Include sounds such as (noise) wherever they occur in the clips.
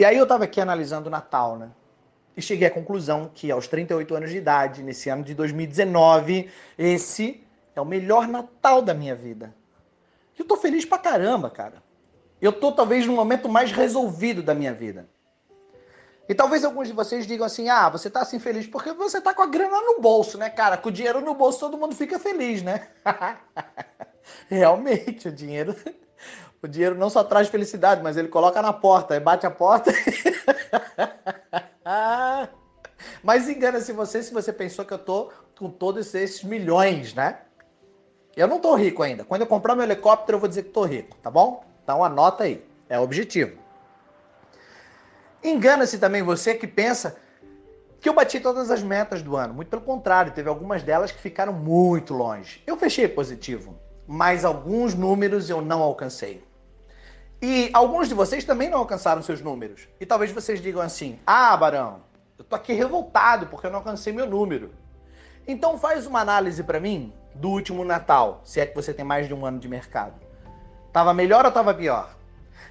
E aí eu estava aqui analisando o Natal, né? E cheguei à conclusão que aos 38 anos de idade, nesse ano de 2019, esse é o melhor Natal da minha vida. Eu tô feliz pra caramba, cara. Eu tô talvez no momento mais resolvido da minha vida. E talvez alguns de vocês digam assim: ah, você tá assim feliz porque você tá com a grana no bolso, né, cara? Com o dinheiro no bolso todo mundo fica feliz, né? (laughs) Realmente, o dinheiro. O dinheiro não só traz felicidade, mas ele coloca na porta, bate a porta. (laughs) mas engana-se você se você pensou que eu tô com todos esses milhões, né? Eu não tô rico ainda. Quando eu comprar meu helicóptero, eu vou dizer que tô rico, tá bom? Então anota aí. É o objetivo. Engana-se também você que pensa que eu bati todas as metas do ano. Muito pelo contrário, teve algumas delas que ficaram muito longe. Eu fechei positivo, mas alguns números eu não alcancei. E alguns de vocês também não alcançaram seus números. E talvez vocês digam assim: "Ah, Barão, eu tô aqui revoltado porque eu não alcancei meu número". Então faz uma análise para mim do último Natal, se é que você tem mais de um ano de mercado. Tava melhor ou tava pior?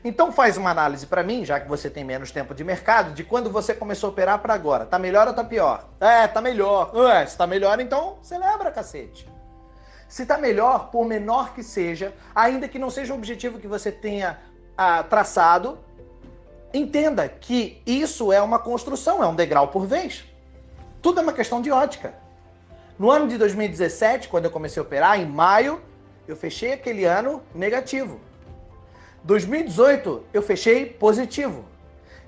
Então faz uma análise para mim, já que você tem menos tempo de mercado, de quando você começou a operar para agora. Tá melhor ou tá pior? É, tá melhor. Ué, se tá melhor, então celebra, cacete. Se tá melhor, por menor que seja, ainda que não seja um objetivo que você tenha ah, traçado, entenda que isso é uma construção, é um degrau por vez. Tudo é uma questão de ótica. No ano de 2017, quando eu comecei a operar, em maio, eu fechei aquele ano negativo. 2018 eu fechei positivo.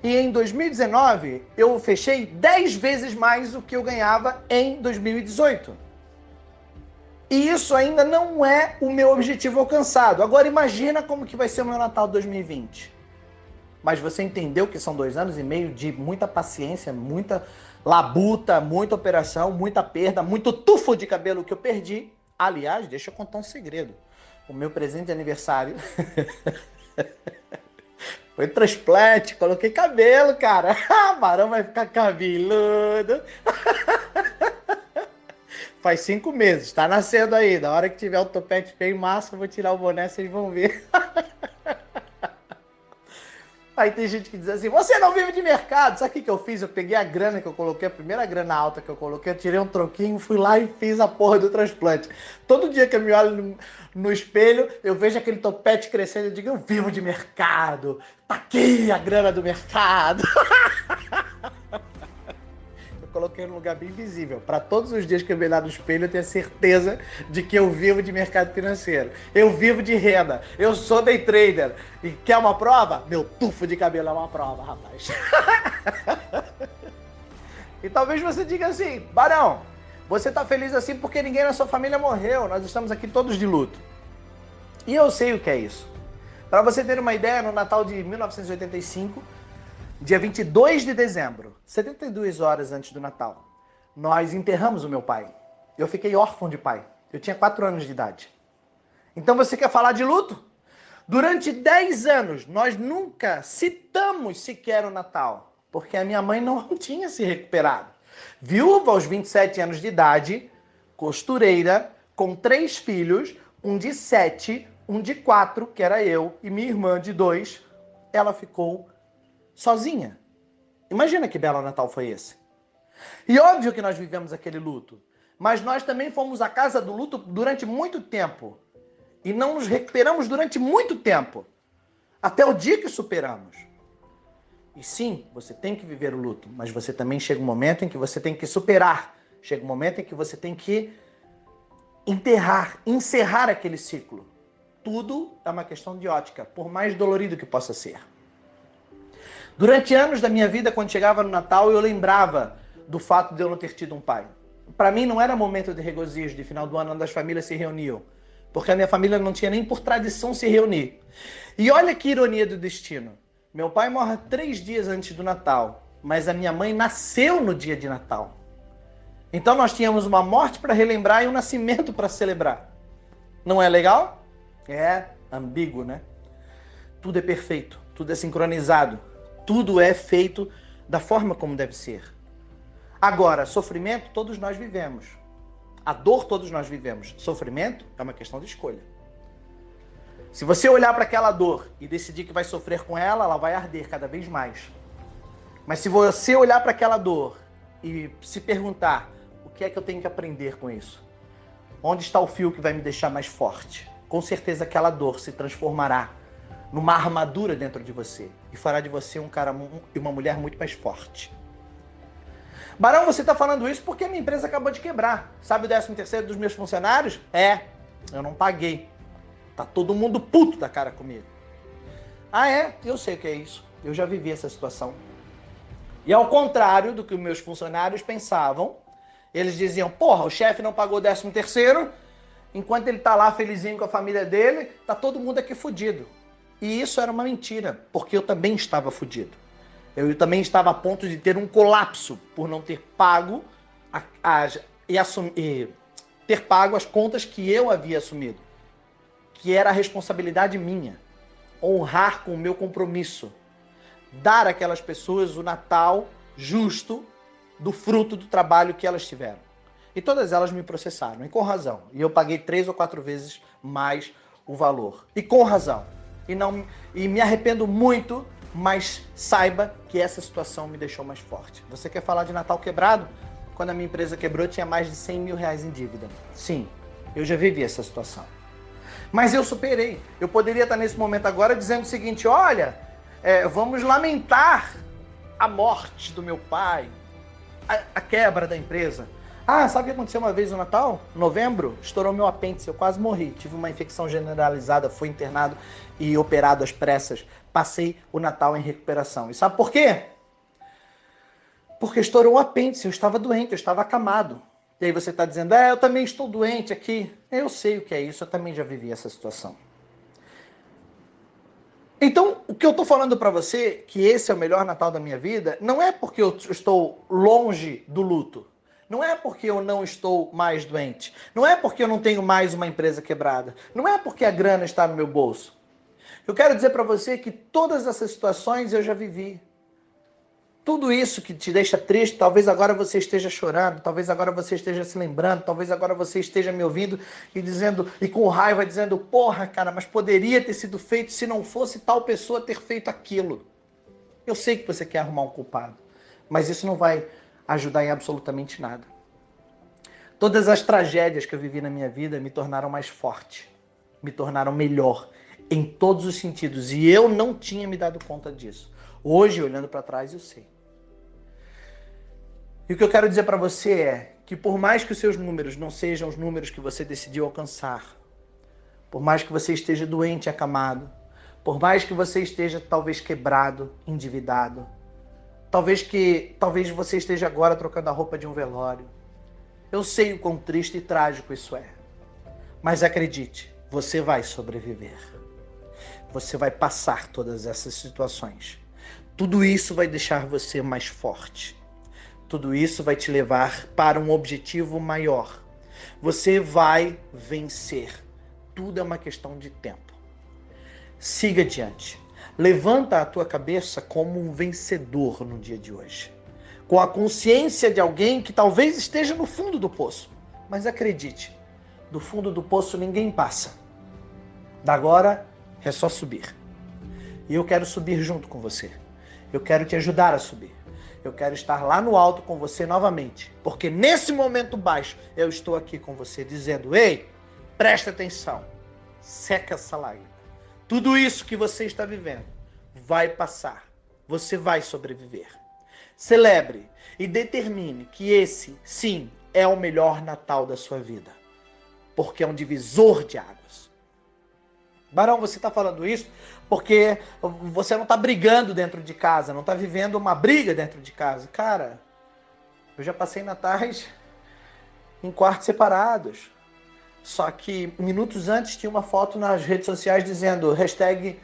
E em 2019 eu fechei 10 vezes mais do que eu ganhava em 2018. E isso ainda não é o meu objetivo alcançado. Agora imagina como que vai ser o meu Natal 2020. Mas você entendeu que são dois anos e meio de muita paciência, muita labuta, muita operação, muita perda, muito tufo de cabelo que eu perdi. Aliás, deixa eu contar um segredo. O meu presente de aniversário (laughs) Foi transplante, coloquei cabelo, cara. (laughs) Barão vai ficar cabeludo. (laughs) Faz cinco meses, tá nascendo aí. Na hora que tiver o topete bem massa, eu vou tirar o boné, vocês vão ver. (laughs) Aí tem gente que diz assim: você não vive de mercado. Sabe o que, que eu fiz? Eu peguei a grana que eu coloquei, a primeira grana alta que eu coloquei, eu tirei um troquinho, fui lá e fiz a porra do transplante. Todo dia que eu me olho no, no espelho, eu vejo aquele topete crescendo e digo: eu vivo de mercado. Tá aqui a grana do mercado. (laughs) coloquei num lugar bem visível. Para todos os dias que eu lá no espelho, eu tenho certeza de que eu vivo de mercado financeiro. Eu vivo de renda. Eu sou day trader. E quer uma prova? Meu tufo de cabelo é uma prova, rapaz. (laughs) e talvez você diga assim, Barão, você está feliz assim porque ninguém na sua família morreu. Nós estamos aqui todos de luto. E eu sei o que é isso. Para você ter uma ideia, no Natal de 1985, dia 22 de dezembro, 72 horas antes do Natal, nós enterramos o meu pai. Eu fiquei órfão de pai. Eu tinha 4 anos de idade. Então você quer falar de luto? Durante 10 anos, nós nunca citamos sequer o Natal, porque a minha mãe não (laughs) tinha se recuperado. Viúva aos 27 anos de idade, costureira, com três filhos, um de 7, um de 4, que era eu, e minha irmã de 2, ela ficou sozinha. Imagina que belo Natal foi esse. E óbvio que nós vivemos aquele luto, mas nós também fomos à casa do luto durante muito tempo e não nos recuperamos durante muito tempo, até o dia que superamos. E sim, você tem que viver o luto, mas você também chega um momento em que você tem que superar. Chega um momento em que você tem que enterrar, encerrar aquele ciclo. Tudo é uma questão de ótica, por mais dolorido que possa ser. Durante anos da minha vida, quando chegava no Natal, eu lembrava do fato de eu não ter tido um pai. Para mim não era momento de regozijo de final do ano onde as famílias se reuniam, porque a minha família não tinha nem por tradição se reunir. E olha que ironia do destino. Meu pai morre três dias antes do Natal, mas a minha mãe nasceu no dia de Natal. Então nós tínhamos uma morte para relembrar e um nascimento para celebrar. Não é legal? É ambíguo, né? Tudo é perfeito, tudo é sincronizado, tudo é feito da forma como deve ser. Agora, sofrimento todos nós vivemos. A dor todos nós vivemos. Sofrimento é uma questão de escolha. Se você olhar para aquela dor e decidir que vai sofrer com ela, ela vai arder cada vez mais. Mas se você olhar para aquela dor e se perguntar o que é que eu tenho que aprender com isso, onde está o fio que vai me deixar mais forte? Com certeza aquela dor se transformará numa armadura dentro de você e fará de você um cara e uma mulher muito mais forte. Barão, você está falando isso porque a minha empresa acabou de quebrar. Sabe o 13 terceiro dos meus funcionários? É, eu não paguei. Tá todo mundo puto da cara comigo. Ah, é? Eu sei o que é isso. Eu já vivi essa situação. E ao contrário do que os meus funcionários pensavam, eles diziam: porra, o chefe não pagou o 13 terceiro, enquanto ele tá lá felizinho com a família dele, tá todo mundo aqui fudido. E isso era uma mentira, porque eu também estava fudido. Eu também estava a ponto de ter um colapso por não ter pago a, a, e, assumi, e ter pago as contas que eu havia assumido, que era a responsabilidade minha, honrar com o meu compromisso, dar àquelas pessoas o Natal justo do fruto do trabalho que elas tiveram. E todas elas me processaram, e com razão. E eu paguei três ou quatro vezes mais o valor. E com razão e não e me arrependo muito, mas saiba que essa situação me deixou mais forte. Você quer falar de Natal quebrado? Quando a minha empresa quebrou, tinha mais de 100 mil reais em dívida. Sim, eu já vivi essa situação. Mas eu superei. Eu poderia estar nesse momento agora dizendo o seguinte: olha, é, vamos lamentar a morte do meu pai, a, a quebra da empresa. Ah, sabe o que aconteceu uma vez no Natal? Novembro, estourou meu apêndice, eu quase morri. Tive uma infecção generalizada, fui internado e operado às pressas. Passei o Natal em recuperação. E sabe por quê? Porque estourou o apêndice, eu estava doente, eu estava acamado. E aí você está dizendo, é, eu também estou doente aqui. Eu sei o que é isso, eu também já vivi essa situação. Então, o que eu estou falando para você, que esse é o melhor Natal da minha vida, não é porque eu estou longe do luto. Não é porque eu não estou mais doente. Não é porque eu não tenho mais uma empresa quebrada. Não é porque a grana está no meu bolso. Eu quero dizer para você que todas essas situações eu já vivi. Tudo isso que te deixa triste, talvez agora você esteja chorando, talvez agora você esteja se lembrando, talvez agora você esteja me ouvindo e dizendo e com raiva dizendo: "Porra, cara, mas poderia ter sido feito se não fosse tal pessoa ter feito aquilo". Eu sei que você quer arrumar um culpado, mas isso não vai ajudar em absolutamente nada. Todas as tragédias que eu vivi na minha vida me tornaram mais forte, me tornaram melhor em todos os sentidos e eu não tinha me dado conta disso. Hoje, olhando para trás, eu sei. E o que eu quero dizer para você é que por mais que os seus números não sejam os números que você decidiu alcançar, por mais que você esteja doente, acamado, por mais que você esteja talvez quebrado, endividado, Talvez que talvez você esteja agora trocando a roupa de um velório. Eu sei o quão triste e trágico isso é. Mas acredite, você vai sobreviver. Você vai passar todas essas situações. Tudo isso vai deixar você mais forte. Tudo isso vai te levar para um objetivo maior. Você vai vencer. Tudo é uma questão de tempo. Siga adiante. Levanta a tua cabeça como um vencedor no dia de hoje. Com a consciência de alguém que talvez esteja no fundo do poço. Mas acredite, do fundo do poço ninguém passa. Da agora é só subir. E eu quero subir junto com você. Eu quero te ajudar a subir. Eu quero estar lá no alto com você novamente. Porque nesse momento baixo eu estou aqui com você dizendo: ei, presta atenção, seca essa lágrima. Tudo isso que você está vivendo vai passar. Você vai sobreviver. Celebre e determine que esse, sim, é o melhor Natal da sua vida. Porque é um divisor de águas. Barão, você está falando isso porque você não está brigando dentro de casa, não está vivendo uma briga dentro de casa. Cara, eu já passei natais em quartos separados. Só que minutos antes tinha uma foto nas redes sociais dizendo hashtag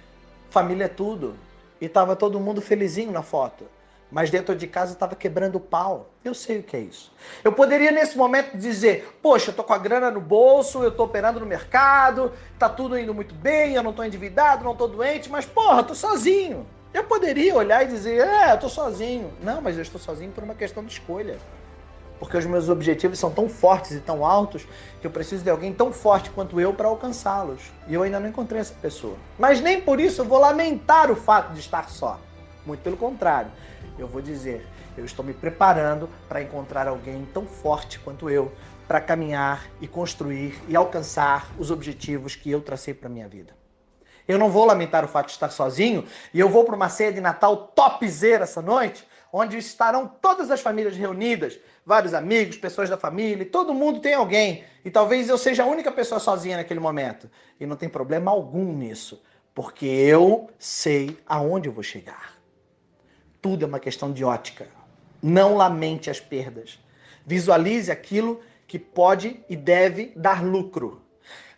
família é tudo. E tava todo mundo felizinho na foto. Mas dentro de casa estava quebrando pau. Eu sei o que é isso. Eu poderia nesse momento dizer: Poxa, eu tô com a grana no bolso, eu tô operando no mercado, tá tudo indo muito bem, eu não tô endividado, não tô doente, mas porra, tô sozinho. Eu poderia olhar e dizer: É, eu tô sozinho. Não, mas eu estou sozinho por uma questão de escolha porque os meus objetivos são tão fortes e tão altos que eu preciso de alguém tão forte quanto eu para alcançá-los. E eu ainda não encontrei essa pessoa. Mas nem por isso eu vou lamentar o fato de estar só. Muito pelo contrário. Eu vou dizer, eu estou me preparando para encontrar alguém tão forte quanto eu para caminhar e construir e alcançar os objetivos que eu tracei para minha vida. Eu não vou lamentar o fato de estar sozinho e eu vou para uma ceia de Natal topzera essa noite, onde estarão todas as famílias reunidas, vários amigos, pessoas da família, todo mundo tem alguém. E talvez eu seja a única pessoa sozinha naquele momento. E não tem problema algum nisso, porque eu sei aonde eu vou chegar. Tudo é uma questão de ótica. Não lamente as perdas. Visualize aquilo que pode e deve dar lucro.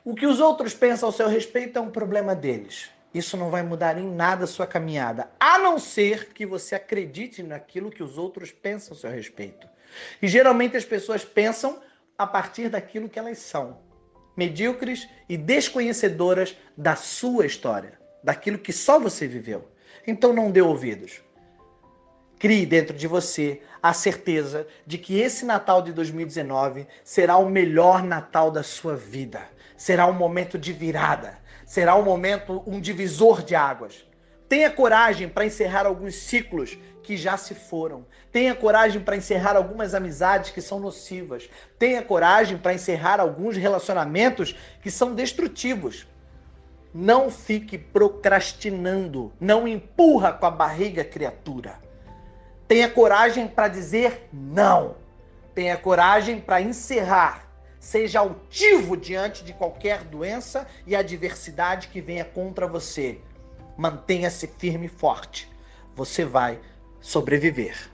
O que os outros pensam ao seu respeito é um problema deles. Isso não vai mudar em nada a sua caminhada, a não ser que você acredite naquilo que os outros pensam ao seu respeito. E geralmente as pessoas pensam a partir daquilo que elas são, medíocres e desconhecedoras da sua história, daquilo que só você viveu. Então não dê ouvidos. Crie dentro de você a certeza de que esse Natal de 2019 será o melhor Natal da sua vida. Será um momento de virada. Será um momento, um divisor de águas. Tenha coragem para encerrar alguns ciclos que já se foram. Tenha coragem para encerrar algumas amizades que são nocivas. Tenha coragem para encerrar alguns relacionamentos que são destrutivos. Não fique procrastinando. Não empurra com a barriga, criatura. Tenha coragem para dizer não. Tenha coragem para encerrar. Seja altivo diante de qualquer doença e adversidade que venha contra você. Mantenha-se firme e forte. Você vai sobreviver.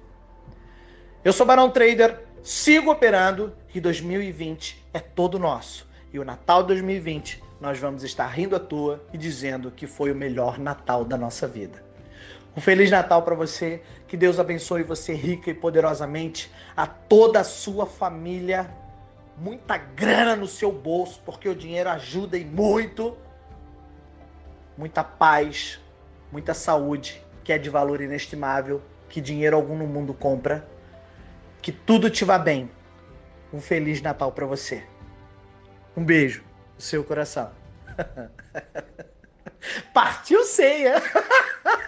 Eu sou Barão Trader, sigo operando e 2020 é todo nosso. E o Natal 2020 nós vamos estar rindo à toa e dizendo que foi o melhor Natal da nossa vida. Um Feliz Natal para você. Que Deus abençoe você rica e poderosamente. A toda a sua família. Muita grana no seu bolso, porque o dinheiro ajuda e muito. Muita paz, muita saúde, que é de valor inestimável, que dinheiro algum no mundo compra. Que tudo te vá bem. Um Feliz Natal para você. Um beijo no seu coração. (laughs) Partiu ceia! (laughs)